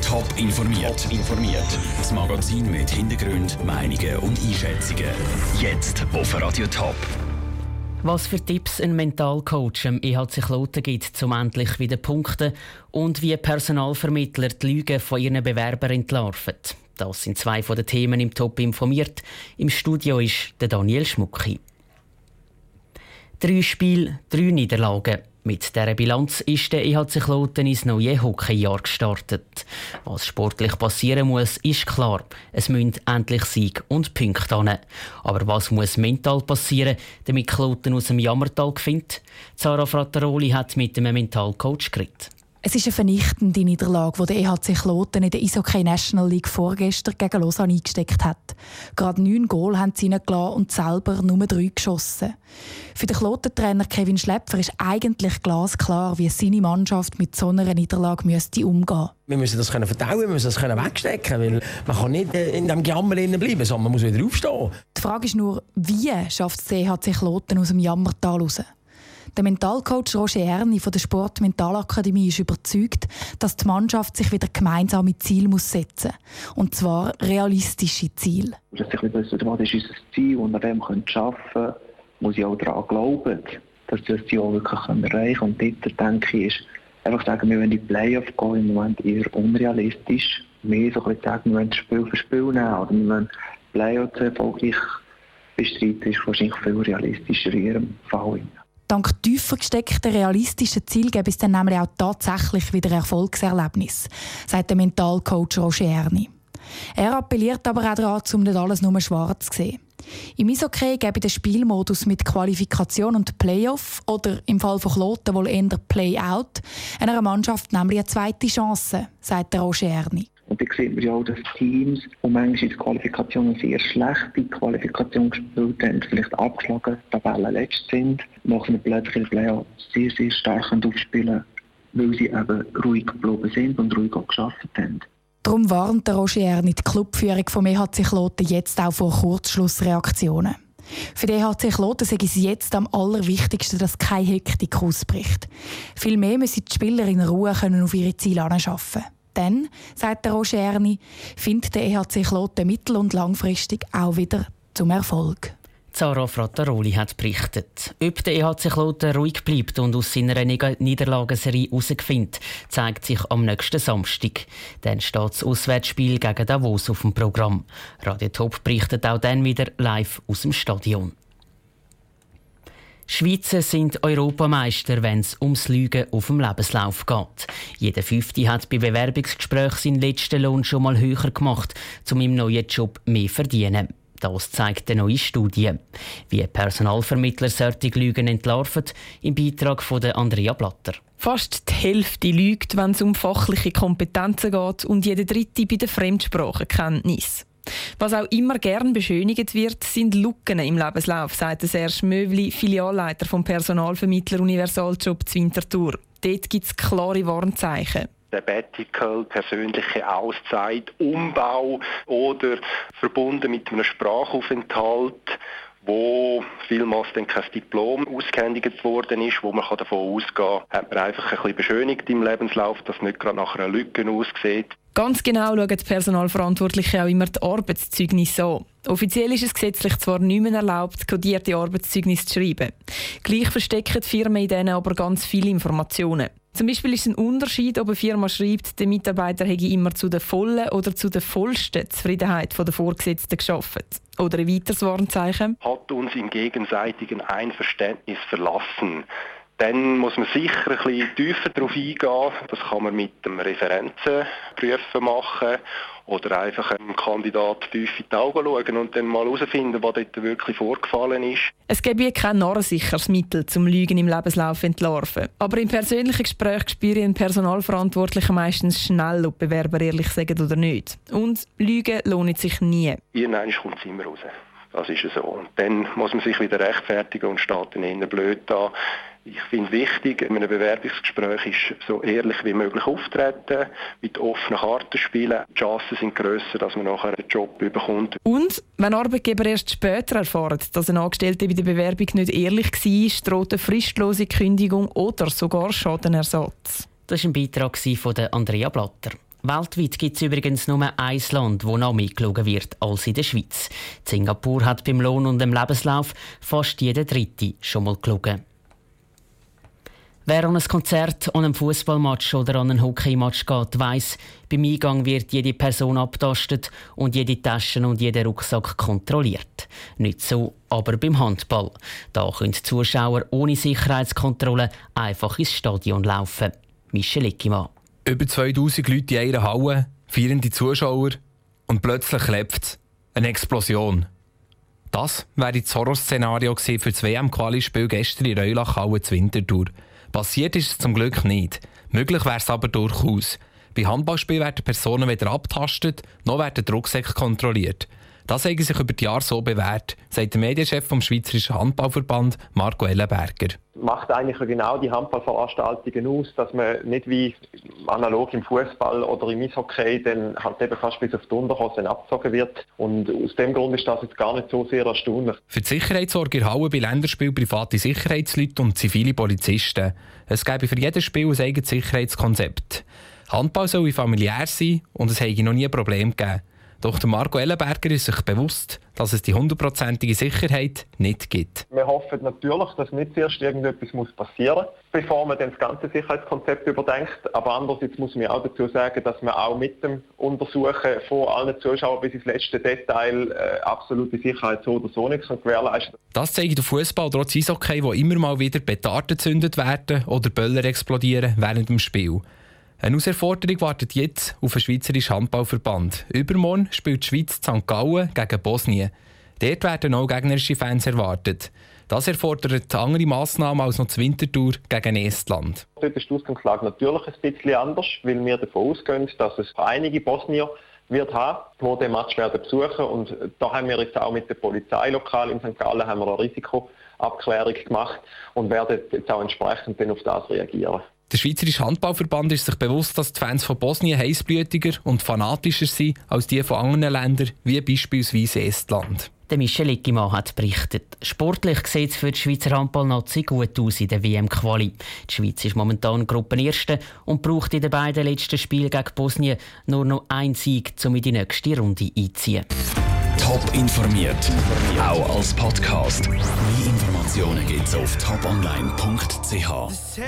Top informiert. informiert. Das Magazin mit Hintergrund, Meinungen und Einschätzungen. Jetzt auf Radio Top. Was für Tipps ein Mentalcoach im EHC Kloten gibt, um endlich wieder punkten und wie Personalvermittler die Lügen von ihren Bewerbern entlarven. Das sind zwei von den Themen im Top informiert. Im Studio ist der Daniel Schmucki. Drei Spiele, drei Niederlagen. Mit dieser Bilanz ist der EHC Kloten ins neue Hockeyjahr gestartet. Was sportlich passieren muss, ist klar. Es müssen endlich Sieg und Punkte an. Aber was muss mental passieren, damit Kloten aus dem Jammertal findet? Zara Frattaroli hat mit einem Mentalcoach geredet. Es ist eine vernichtende Niederlage, die der EHC Kloten in der Eishockey National League vorgestern gegen Lausanne eingesteckt hat. Gerade neun Goal haben sie reingelassen und selber nur drei geschossen. Für den Kloten-Trainer Kevin Schlepfer ist eigentlich glasklar, wie seine Mannschaft mit so einer Niederlage müsste umgehen Wir müssen das können verdauen, wir müssen das können wegstecken, weil man kann nicht in diesem Jammer bleiben, sondern man muss wieder aufstehen. Die Frage ist nur, wie schafft es der EHC Kloten aus dem Jammertal raus? Der Mentalcoach Roger Erni von der Sportmentalakademie ist überzeugt, dass die Mannschaft sich wieder gemeinsame Ziele muss setzen muss. Und zwar realistische Ziele. Dass ich wissen, was ist unser Ziel und an dem arbeiten können, muss ich auch daran glauben, dass wir das Ziel auch wirklich erreichen können. Und dort denke ich, ist einfach sagen, wir wollen in die Playoff gehen, im Moment eher unrealistisch. Mehr so ein sagen, wir wollen Spiel für Spiel nehmen oder wir wollen Playoff erfolgreich bestreiten, ist wahrscheinlich viel realistischer in ihrem Fall. Dank tiefer gesteckter realistischen Ziel gäbe es dann nämlich auch tatsächlich wieder Erfolgserlebnis, sagt der Mentalcoach Roger Erni. Er appelliert aber auch daran, um nicht alles nur schwarz zu sehen. Im Eishockey gäbe den Spielmodus mit Qualifikation und Playoff oder im Fall von Kloten wohl eher Playout einer Mannschaft nämlich eine zweite Chance, sagt der Roger Erni. Und da sieht man ja auch, dass Teams, die manchmal in der Qualifikation eine sehr schlechte Qualifikation gespielt haben, vielleicht abgeschlagen, Tabellen letzt sind, nachher plötzlich in Playoff sehr, sehr stark aufspielen weil sie eben ruhig geblieben sind und ruhig auch geschafft haben. Darum warnt der Roger die Clubführung vom EHC Kloten jetzt auch vor Kurzschlussreaktionen. Für den EHC Kloten sei es jetzt am allerwichtigsten, dass keine Hektik ausbricht. Vielmehr müssen die Spieler in Ruhe auf ihre Ziele anschaffen. Dann, sagt der Roger Erni, findet der EHC Kloten mittel- und langfristig auch wieder zum Erfolg. Zara Frattaroli hat berichtet. Ob der EHC Kloten ruhig bleibt und aus seiner Niederlagenserie herausfindet, zeigt sich am nächsten Samstag. Dann steht das Auswärtsspiel gegen Davos auf dem Programm. Radio Top berichtet auch dann wieder live aus dem Stadion. Schweizer sind Europameister, wenn es ums Lügen auf dem Lebenslauf geht. Jeder Fünfte hat bei Bewerbungsgesprächen seinen letzten Lohn schon mal höher gemacht, um im neuen Job mehr zu verdienen. Das zeigt eine neue Studie. Wie Personalvermittler solche Lügen entlarven, im Beitrag von Andrea Blatter. Fast die Hälfte lügt, wenn es um fachliche Kompetenzen geht und jede dritte bei der Fremdsprachenkenntnis. Was auch immer gern beschönigt wird, sind Lücken im Lebenslauf, sagt Serge Möwli, Filialleiter vom Personalvermittler Universaljob Winterthur. Dort gibt es klare Warnzeichen. Sabbatical, persönliche Auszeit, Umbau oder verbunden mit einem Sprachaufenthalt wo vielmals dann kein Diplom ausgehändigt worden ist, wo man davon ausgehen kann, hat man einfach ein bisschen beschönigt im Lebenslauf, dass nicht gerade nach einer Lücke aussieht. Ganz genau schauen die Personalverantwortlichen auch immer die Arbeitszeugnisse an. Offiziell ist es gesetzlich zwar nicht mehr erlaubt, kodierte Arbeitszeugnisse zu schreiben. Gleich verstecken die Firmen in denen aber ganz viele Informationen. Zum Beispiel ist es ein Unterschied, ob eine Firma schreibt, der Mitarbeiter hätte immer zu der vollen oder zu der vollsten Zufriedenheit der Vorgesetzten geschafft. Oder ein weiteres Warnzeichen. Hat uns im gegenseitigen Einverständnis verlassen. Dann muss man sicher ein bisschen tiefer darauf eingehen. Das kann man mit dem Referenzenprüfen machen oder einfach einem Kandidat tief in die Augen schauen und dann mal herausfinden, was dort wirklich vorgefallen ist. Es gibt ja kein narrensicheres Mittel zum Lügen im Lebenslauf entlarven. Aber im persönlichen Gespräch spüren Personalverantwortliche meistens schnell, ob Bewerber ehrlich sagen oder nicht. Und Lügen lohnt sich nie. Irgendwann kommt es immer raus. Das ist so. Und dann muss man sich wieder rechtfertigen und steht dann eher blöd da. Ich finde wichtig, in einem Bewerbungsgespräch ist so ehrlich wie möglich auftreten, mit offenen Karten spielen. Die Chancen sind grösser, dass man nachher einen Job bekommt. Und wenn Arbeitgeber erst später erfahren, dass ein Angestellter bei der Bewerbung nicht ehrlich war, droht eine fristlose Kündigung oder sogar Schadenersatz. Das war ein Beitrag von Andrea Blatter. Weltweit gibt es übrigens nur ein Land, wo noch mehr geschaut wird als in der Schweiz. Singapur hat beim Lohn und dem Lebenslauf fast jeder Dritte schon mal geschaut. Wer an ein Konzert, an einen Fußballmatch oder an einen Hockeymatch geht, weiss, beim Eingang wird jede Person abtastet und jede Tasche und jeder Rucksack kontrolliert. Nicht so, aber beim Handball. Da können Zuschauer ohne Sicherheitskontrolle einfach ins Stadion laufen. Michel Eckimann. Über 2000 Leute in einer Halle, feierende Zuschauer und plötzlich klebt Eine Explosion. Das wäre das Horrorszenario für das WM-Quali-Spiel gestern in Reulach-Halle Winterthur. Passiert ist es zum Glück nicht. Möglich wäre es aber durchaus. Bei Handballspielen werden Personen weder abtastet, noch werden Rucksäcke kontrolliert. Das hat sich über die Jahre so bewährt, sagt der Medienchef vom Schweizerischen Handballverband Marco Ellenberger. Macht eigentlich genau die Handballveranstaltungen aus, dass man nicht wie analog im Fußball oder im Eishockey dann halt eben fast bis auf die Unterhosen abgezogen wird. Und aus dem Grund ist das jetzt gar nicht so sehr erstaunlich. Für die Sicherheitssorge erhalten bei Länderspielen private Sicherheitsleute und zivile Polizisten. Es gäbe für jedes Spiel ein eigenes Sicherheitskonzept. Handball soll familiär sein und es hätte noch nie ein Problem gegeben. Doch der Marco Ellenberger ist sich bewusst, dass es die hundertprozentige Sicherheit nicht gibt. Wir hoffen natürlich, dass nicht zuerst irgendetwas passieren muss, bevor man dann das ganze Sicherheitskonzept überdenkt. Aber andererseits muss man auch dazu sagen, dass man auch mit dem Untersuchen von allen Zuschauern bis ins letzte Detail äh, absolute Sicherheit so oder so nicht gewährleisten. Das zeigt der Fußball trotz Eishockey, wo immer mal wieder Petarden gezündet werden oder Böller explodieren während dem Spiel. Eine Herausforderung wartet jetzt auf den Schweizerischen Handballverband. Übermorgen spielt die Schweiz St. Gallen gegen Bosnien. Dort werden auch gegnerische Fans erwartet. Das erfordert andere Massnahmen als noch die Wintertour gegen Estland. Dort ist die Ausgangslage natürlich ein bisschen anders, weil wir davon ausgehen, dass es einige Bosnier wird haben, die den Match werden besuchen und da haben wir jetzt auch mit der Polizei lokal in St. Gallen haben wir eine Risikoabklärung gemacht und werden jetzt auch entsprechend auf das reagieren. Der Schweizerische Handballverband ist sich bewusst, dass die Fans von Bosnien heißblütiger und fanatischer sind als die von anderen Ländern, wie beispielsweise Estland. Der Michel Ickimann hat berichtet. Sportlich sieht es für die Schweizer Handballnazi gut aus in der WM-Quali. Die Schweiz ist momentan Gruppenerste und braucht in den beiden letzten Spielen gegen Bosnien nur noch einen Sieg, um in die nächste Runde einzuziehen. Top informiert, auch als Podcast. Mehr Informationen gibt es auf toponline.ch.